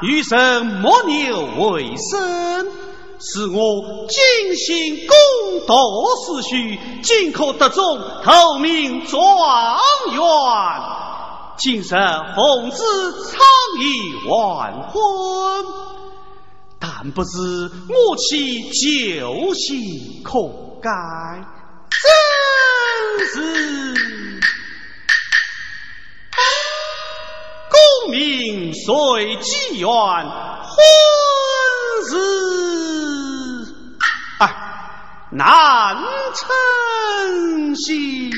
只有家道平坦，余生莫牛为生，使我尽心攻读思绪，尽可得中头名状元。今日奉旨苍意完婚，但不知我妻旧心可改，随机缘，婚事难成行。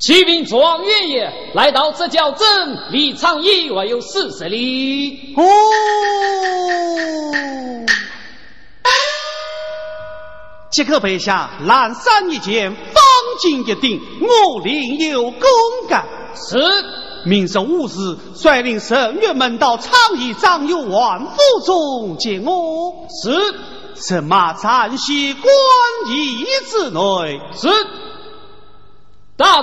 启禀状元爷，来到这教镇，离长邑外有四十里。哦。即刻备下蓝衫一件，方巾一顶，我另有公干。是，明日午时，率领圣月门到昌邑张有万府中见我。是，神马暂息官驿之内。是，大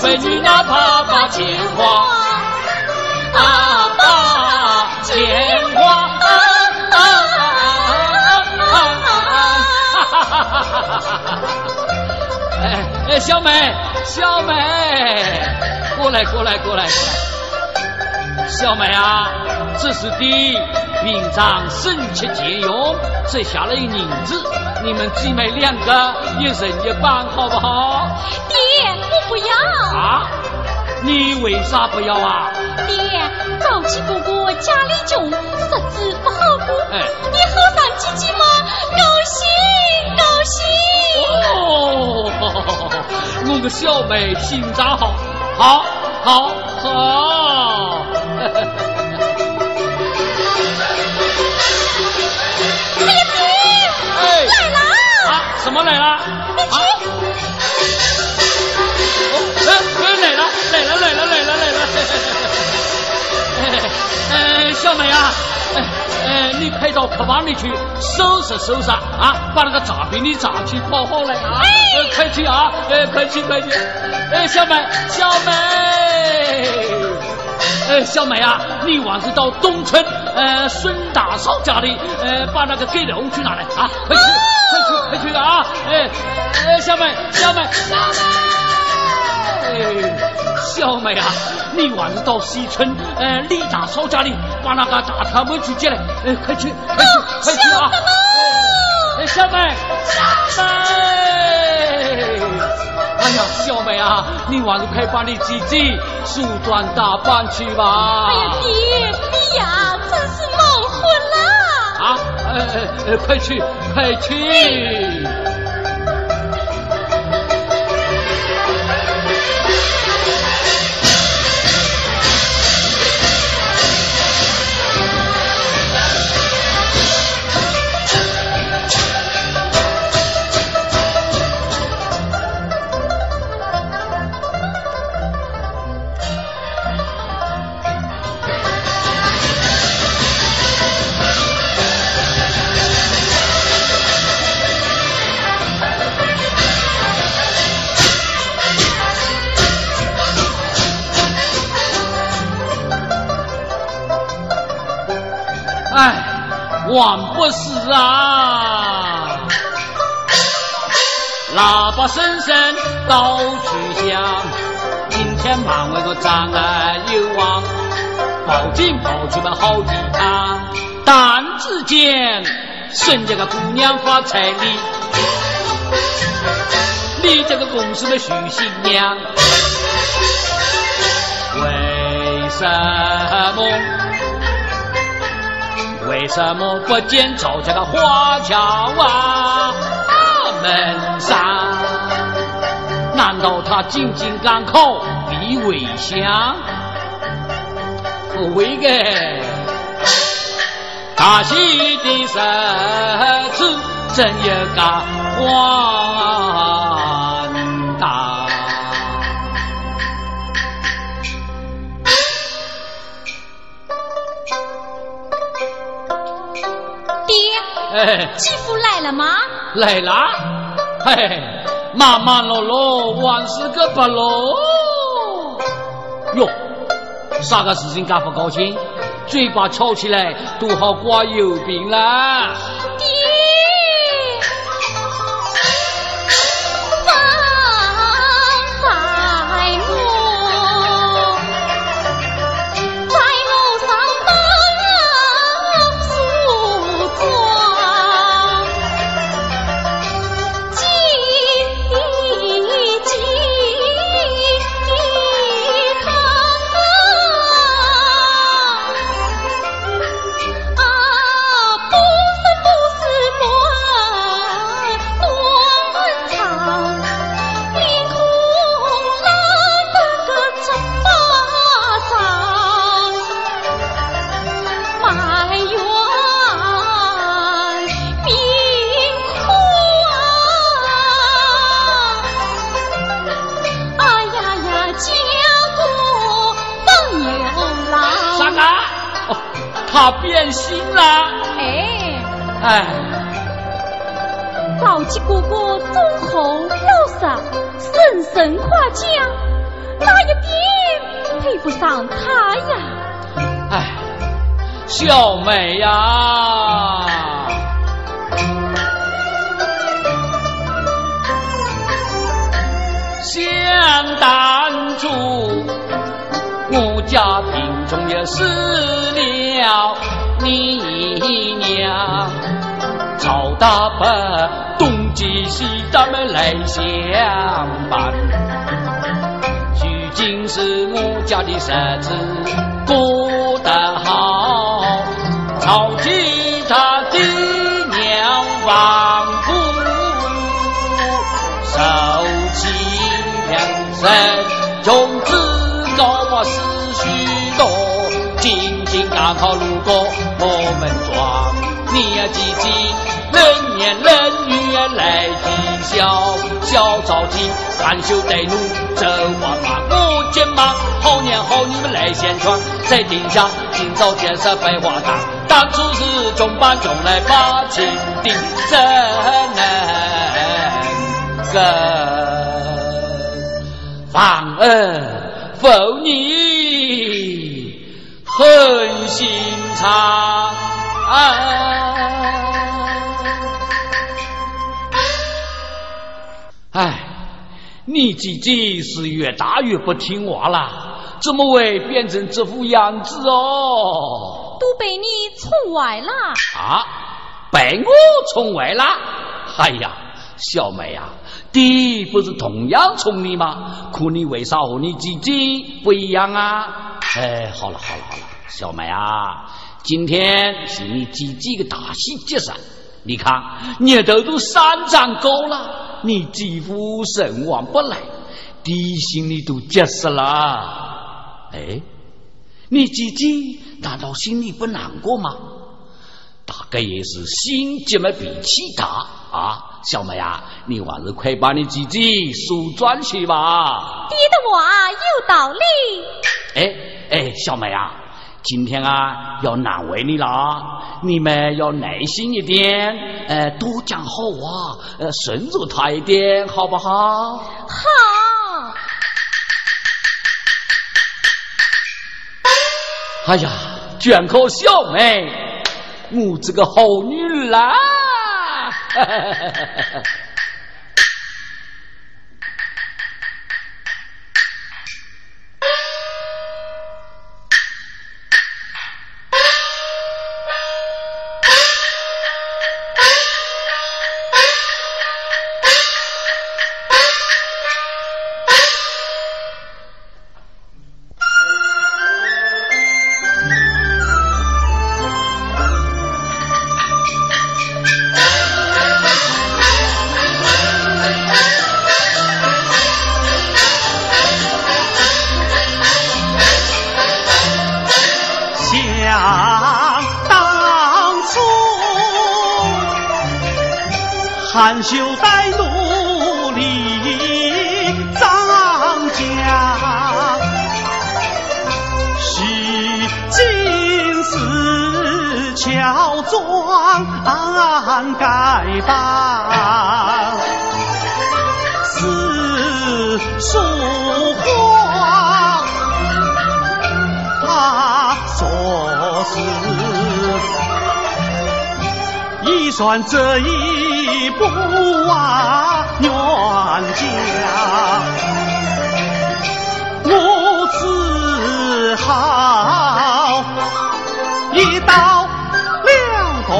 爸牵挂，爸爸牵挂，啊啊啊啊哎哎，小梅，小梅，过来过来过来过来，小梅啊，这是的，平常省吃俭用只下了银子，你们姐妹两个也人一半好不好？爹，我不要。啊！你为啥不要啊？爹，早起哥哥家里穷，日子不好过。哎，你后上几几嘛，高兴高兴。哦，我个小妹心肠好，好，好，好。来！啊，什么来了？小梅啊，收拾啊，把那个炸饼的炸具包好了啊，快去啊，哎，快去快去！哎，小梅，小梅，哎，小梅啊，你晚上到东村。呃孙大嫂家里呃把那个给肉去拿来啊！快去快去快去啊！哎哎，小梅小梅小梅，小梅啊，你晚上到西村呃李大嫂家里把那个大条妹去接来，哎，快去快去快去啊！哎，小梅小梅。哎呀，小梅啊，你晚上快把你自己梳妆打扮去吧。哎呀，爹，哎呀真是蒙混了。啊，呃呃，快去，快去。喇叭声声到处响，今天忙为个障碍有望，报警跑出了好几趟。但只见孙家个姑娘发彩礼，你这个公司的徐新娘，为什么？为什么不见赵家的花轿啊？大门上？他进京赶考必为相？为个大喜的日子，真有个欢大？继父来了吗？来了，嘿，忙忙碌碌，万事个不落。哟，啥个事情干不高兴？嘴巴翘起来都好挂油饼啦。咱们来相伴。如今是我家的日子过得好，曹吉他的娘亡夫，受气两生，从此高我思绪多。刚好路过我们庄，你呀姐姐冷言冷语来讥笑，小着急，含羞带怒，这话把我肩膀，好年好你们来宣传，在定下，今朝建设百花堂，当初是中班中来把情定，怎能更反而负你狠心肠？哎，你姐姐是越大越不听话了，怎么会变成这副样子哦？都被你宠坏了啊！被我宠坏了？哎呀，小妹呀，爹不是同样宠你吗？可你为啥和你姐姐不一样啊？哎，好了好了好了，小妹啊，今天是你姐姐的大喜节噻，你看热头都三丈高了。你几乎神往不来，爹心里都结实了。哎，你姐姐难道心里不难过吗？大概也是心结么脾气大啊！小妹啊，你还是快把你姐姐梳妆去吧。爹的话有道理。哎哎，小妹啊。今天啊，要难为你了，你们要耐心一点，呃，多讲好话，呃，顺着他一点，好不好？好。哎呀，卷口小妹，我这个好女儿啦！含羞带怒离张家，是金丝乔装盖榜，算这一。步啊冤家，我只好一刀两断。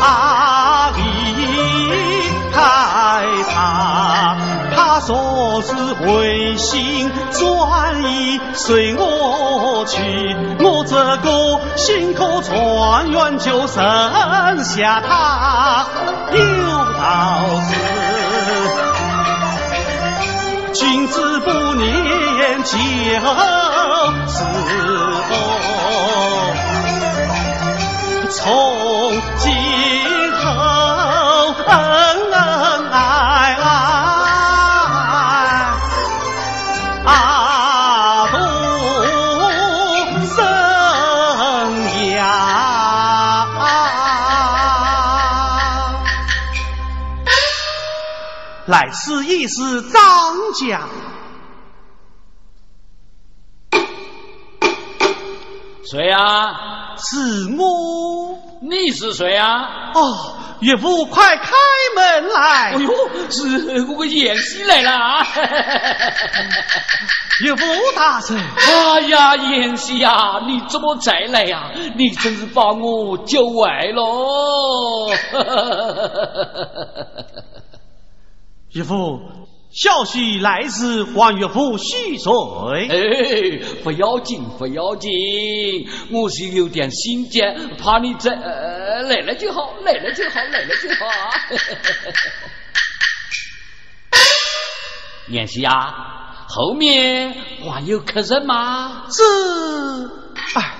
啊，离开他，他说是回心转意随我去，心可传远，就剩下他。有道是，君子不念旧时从今后来试一试张家，谁啊？是我。你是谁啊？哦，岳父，快开门来！哎呦，是我个燕西来了啊！岳父大人，哎呀，燕西呀，你怎么再来呀？你真是把我救坏喽！岳父，小婿来时还岳父许罪。哎，不要紧，不要紧，我是有点心急，怕你这来了就好，来了就好，来了就好。妍希呀，后面还有客人吗？是，哎，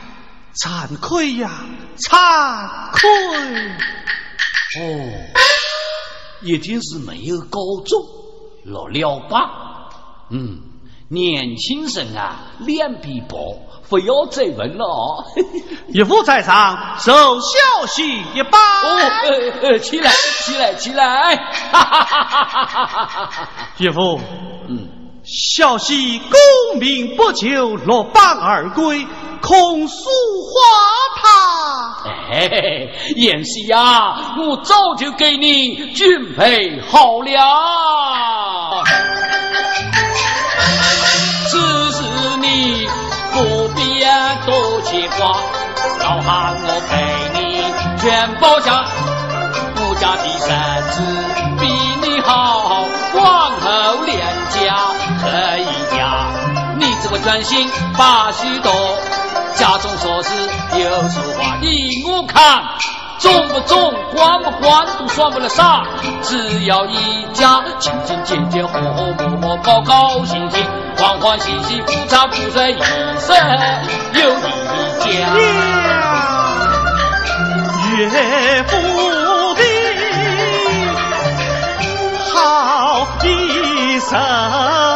惭愧呀，惭愧！哦，已经是没有高中老了吧？嗯，年轻人啊，脸皮薄，不要再问了。岳父在上，受小婿一拜。哦，呃呃，起来，起来，起来！哈哈哈哈哈哈！岳父，嗯。小婿功名不求，落榜而归，空诉花塔。哎，燕西呀，我早就给你准备好了。此事你不必多牵挂，老汉我陪你全包下。我家的三子可以呀，你只管专心把戏多，家中琐事有说话你我看，中不中，官不官，都算不了啥，只要一家亲亲结结，和和睦睦，高高兴兴，欢欢喜喜，夫唱妇随，一生有一家。岳父的好一生。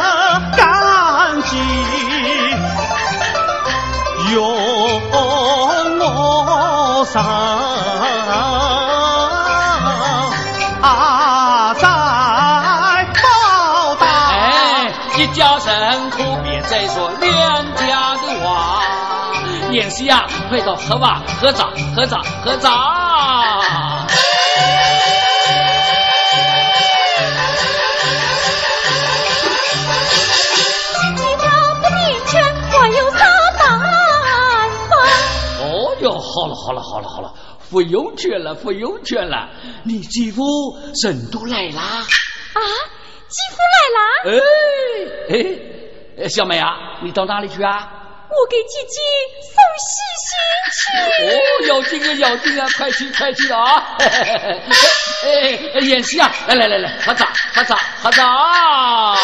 演戏呀，快到喝吧，喝茶，喝茶，喝茶。好了好了好了好了，不用劝了不用劝了，你继父人都来啦！啊，继父来啦！哎哎，小美啊，你到哪里去啊？我给姐姐送喜信去。哦，要紧啊要紧啊，快去快去啊！哎，演戏啊，来来来来，喝茶喝茶喝茶。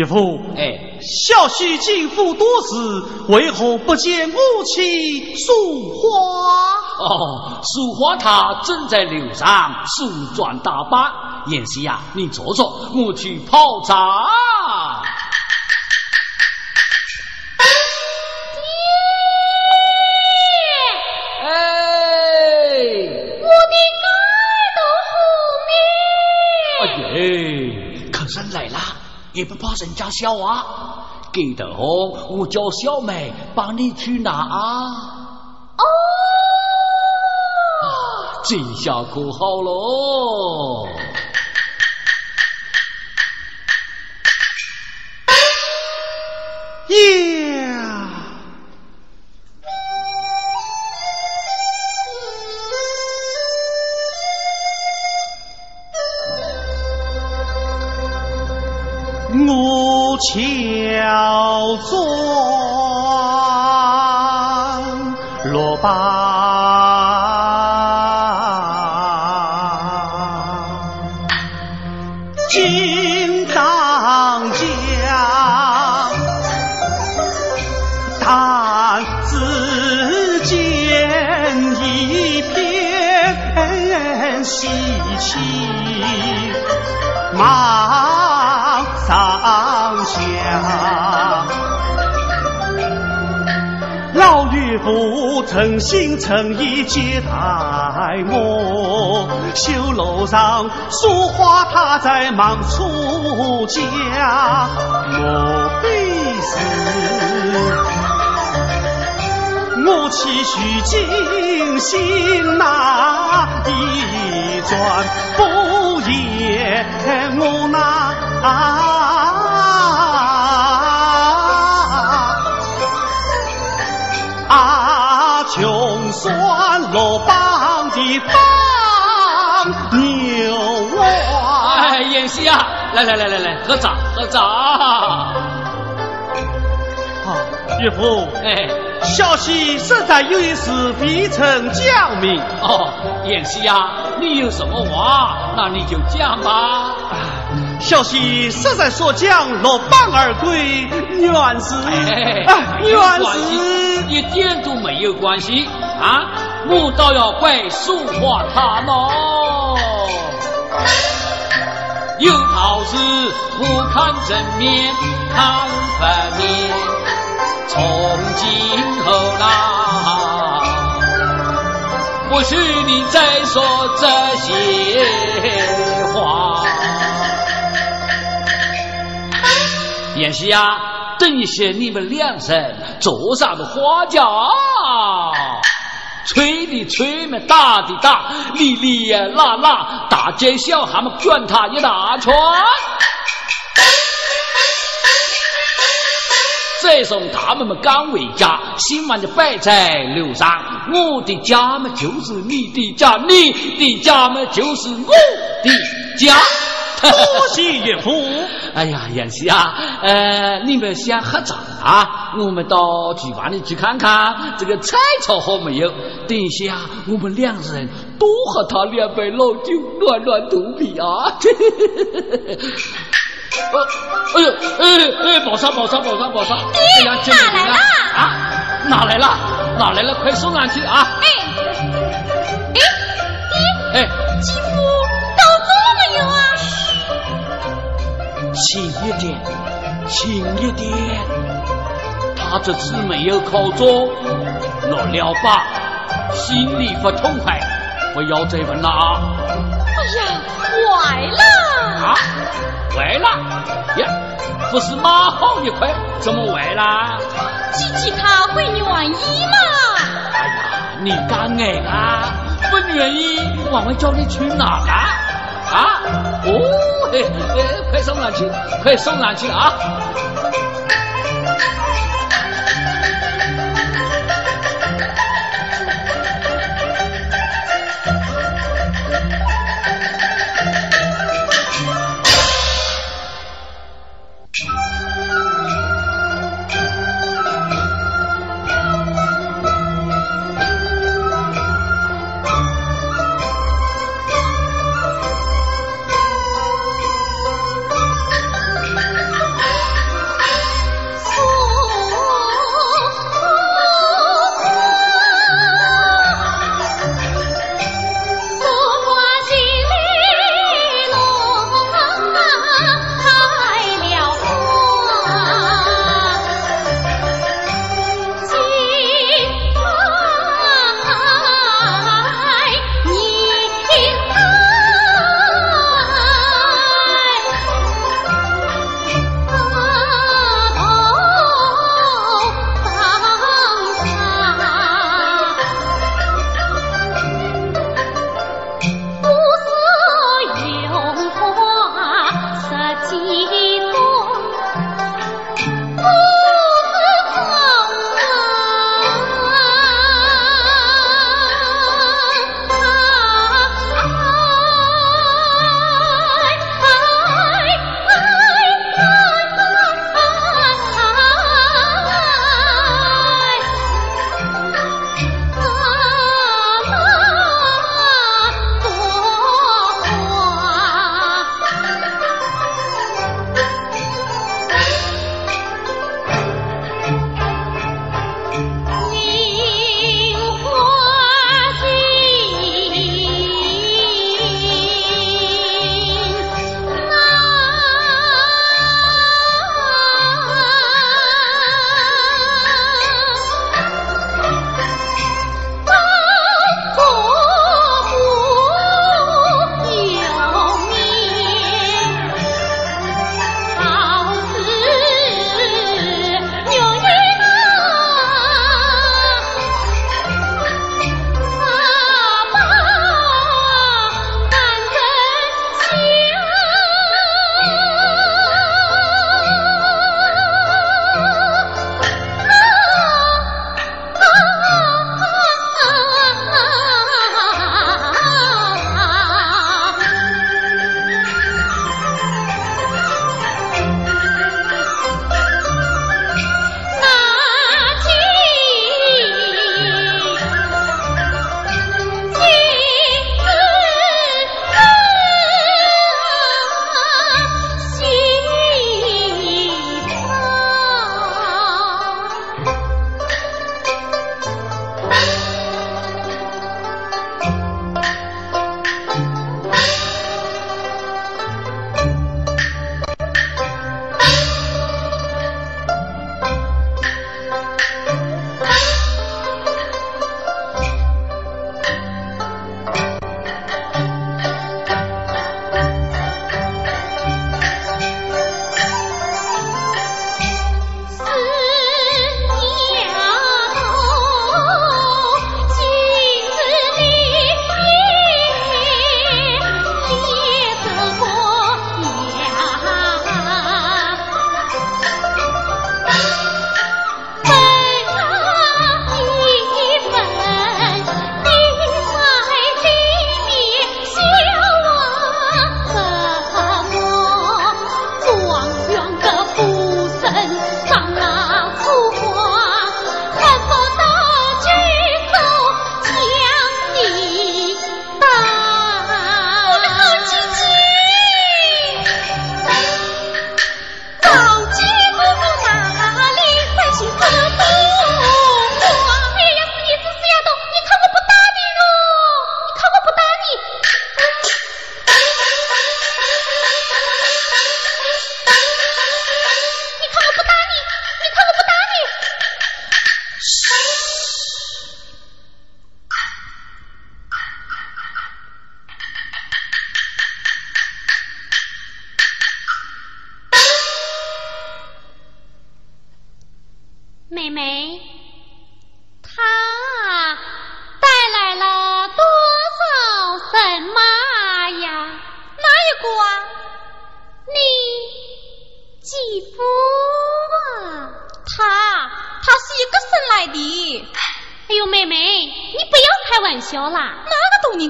岳父，哎，小婿进府多时，为何不见母亲梳花？哦，梳花她正在楼上梳妆打扮。妍希呀，你坐坐，我去泡茶。也不怕人家笑啊！给得哦，我叫小梅帮你去拿啊！哦，这下可好喽！乔装落榜，金当家，但只见一片喜气。老岳父诚心诚意接待我，绣楼上书画他在忙出家，莫非是我期许精心那一转不言我那。酸落榜的放牛娃。哎，演戏啊，来来来来来，喝茶喝茶。好，岳父，哎，小婿实在有一事必曾讲明。哦，演戏啊，你有什么话，那你就讲吧。小婿实在所讲，落榜而归，原是，原是一点都没有关系啊！我倒要怪书画他喽。有好事不看正面看反面，从今后啦，不许你再说这些话。演戏呀，等一下你们两人坐上的花轿，吹的吹嘛，打的打，哩哩呀啦啦，大街小巷嘛转他一大圈。这送他们嘛刚回家，新房就摆在楼上。我的家嘛就是你的家，你的家嘛就是我的家。多谢岳父。哎呀，演戏啊，呃，你们先喝茶啊？我们到厨房里去看看，这个菜炒好没有？等一下，我们两人多喝他两杯老酒，暖暖肚皮啊！哎呦，哎哎，宝山宝山宝山宝沙！爹，哪来了？啊，哪来了？哪来了？快送上去啊！哎，哎，爹，哎，轻一点，轻一点。他这次没有考中，落了吧？心里不痛快，不要再问了啊！哎呀，坏了！啊，坏了呀！不是马好一块，怎么坏了？姐姐她会愿意吗？哎呀，你敢爱啊？不愿意，我会叫你去哪啊？啊！哦，哎哎，快送上去，快送上去啊！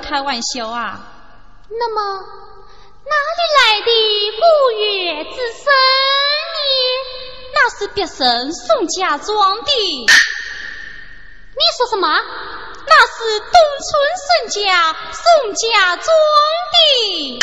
开玩笑啊！那么哪里来的古月之声呢？那是别生宋家庄的。你说什么？那是东村沈家宋家庄的。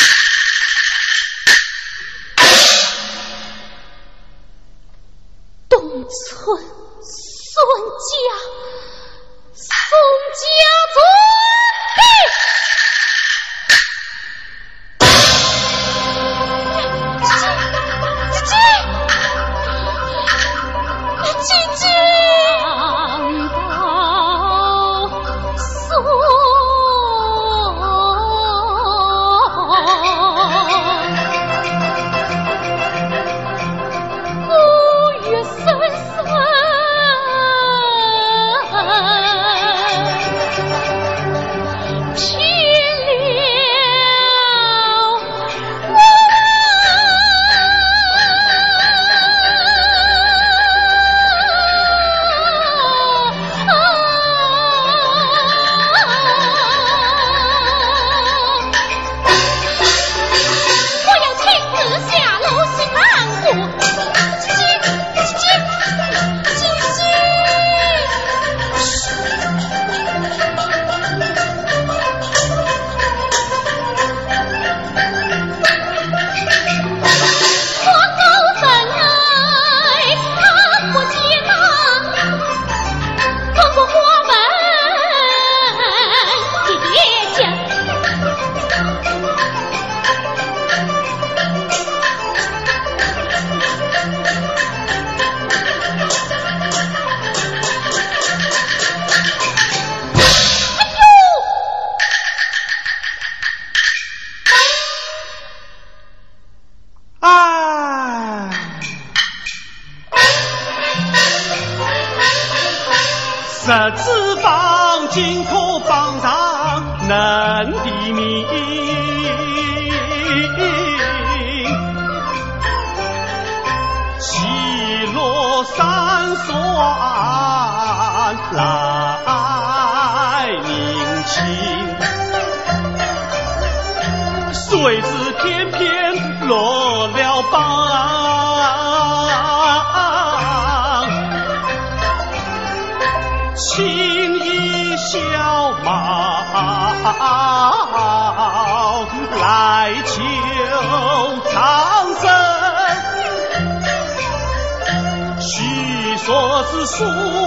说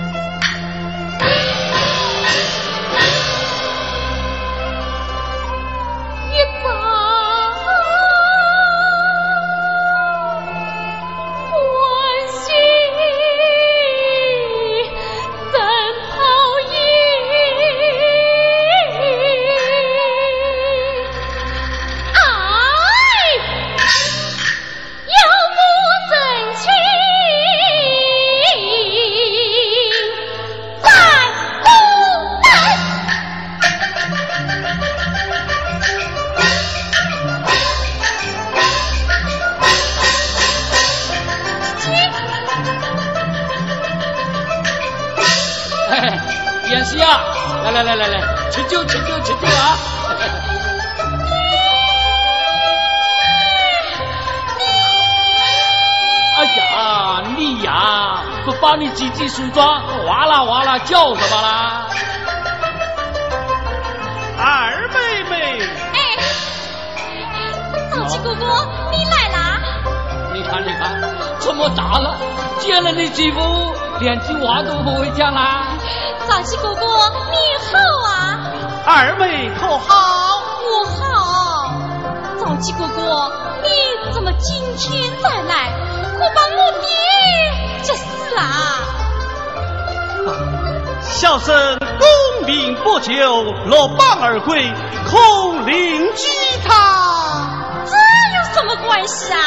名不就，落榜而归，恐邻居他。这有什么关系啊？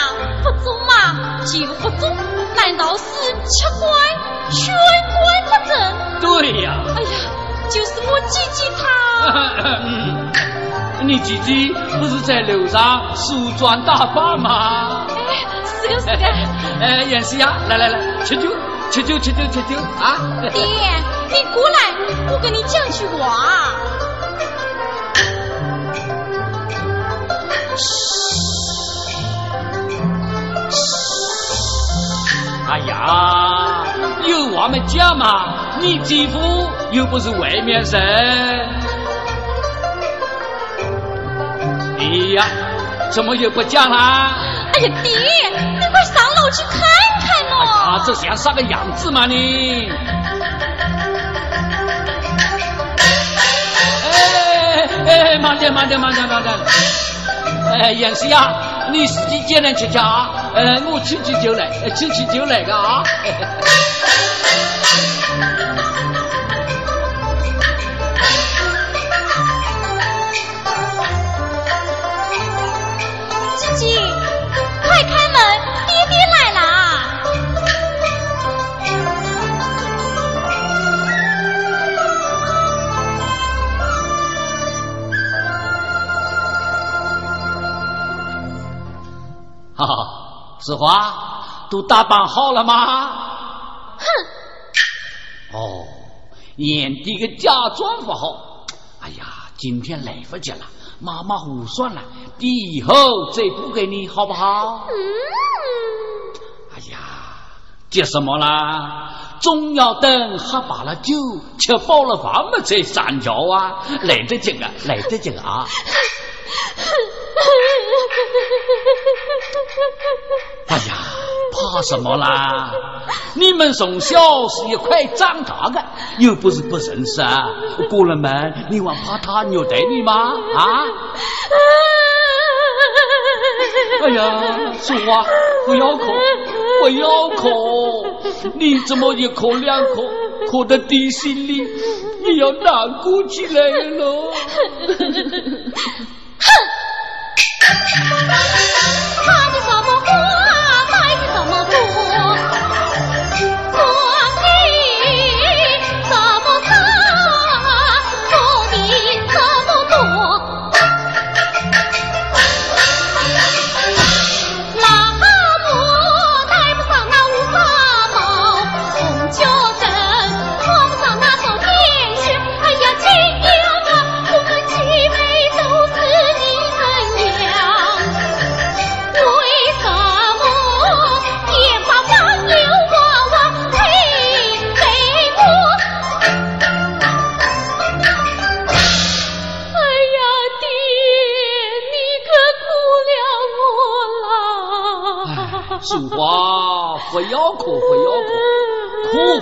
不中嘛就不中，难道是吃官全官不正？对呀、哎呀，就是我姐姐她。嗯，你姐姐不是在楼上梳妆打扮吗？哎，是个是个。哎，演戏呀，来来来，吃酒，吃酒，吃酒，吃酒啊！爹，你过来，我跟你讲句话。哎呀，有话没讲嘛？你姐夫又不是外面人。哎呀，怎么又不讲啦？哎呀，爹，你快上我去看看嘛。啊，这像啥个样子嘛你？哎哎，慢点慢点慢点慢点！哎，杨师呀，你自己简单吃吃啊。呃，我请起酒来，呃请起酒来个啊。子华都打扮好了吗？哼，哦，眼底个假装不好。哎呀，今天来不及了，马马虎虎算了，以后再补给你好不好？嗯，哎呀，急什么啦？总要等喝罢了酒，吃饱了饭嘛再上轿啊，来得及啊，来得及啊！哎呀，怕什么啦？你们从小是一块长大的，又不是不认识啊。过了门，你还怕他虐待你吗？啊？哎呀，说话不要哭，不要哭！你怎么一哭两哭，哭的地心里也要难过起来了？哼！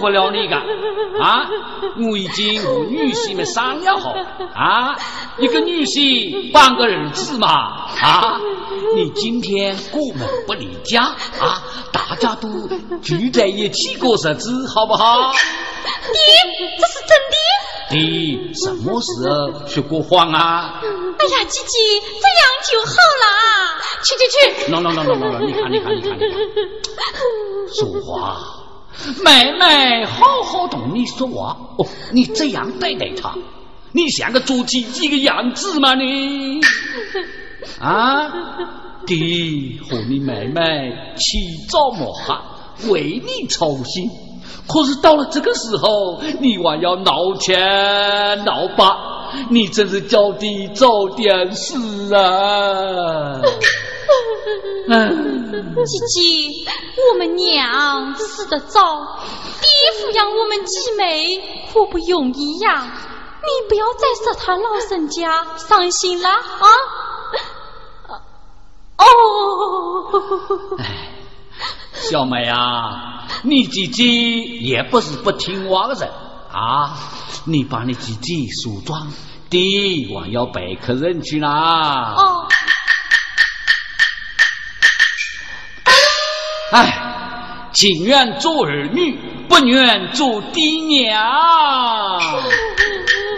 不了你个啊！我已经和女婿们商量好啊，一个女婿半个儿子嘛啊！你今天过门不离家啊，大家都聚在一起过日子，好不好？爹，这是真的？爹，什么时候说过谎啊？哎呀，姐姐，这样就好了。去去去！no no no no no！你看你看你看你看，说话，妹妹好好同你说话哦。你这样对待他，你像个做鸡鸡的样子吗？你 啊，爹和你妹妹起早摸黑为你操心，可是到了这个时候，你还要闹钱闹八，你真是叫的早点事啊！姐姐，我们娘死得早，爹抚养我们几妹可不容易呀。你不要再说他老人家伤心了啊！哦，哎，小妹啊，你姐姐也不是不听话的人啊。你把你姐姐梳妆，爹还要陪客人去啦。哦。唉，情愿做儿女，不愿做爹娘。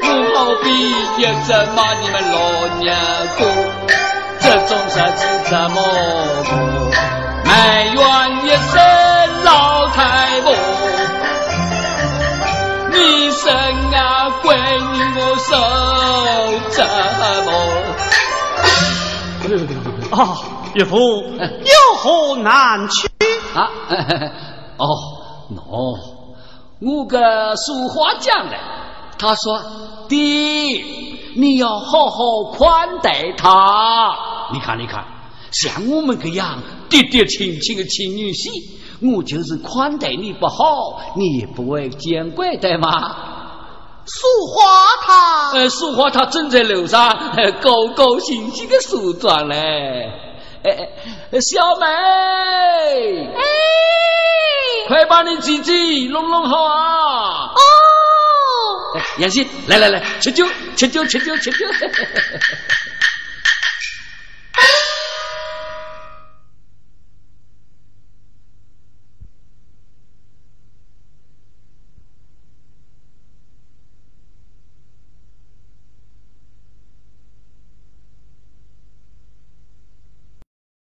我好比也责骂你们老娘过，这种日子怎么过？埋怨一声老太婆，你生啊，闺女我受折磨。啊，岳父 有何难处？啊，哦，喏，我个俗话讲的，他说：“爹，你要好好款待他。你看，你看，像我们这样爹爹亲亲的亲女婿，我就是款待你不好，你也不会见怪的嘛。”俗话他，呃，俗话他正在楼上 高高兴兴的梳妆嘞。哎，小美，哎，快把你姐姐弄弄好啊！哦，杨欣，来来来，吃酒，吃酒，吃酒，吃酒。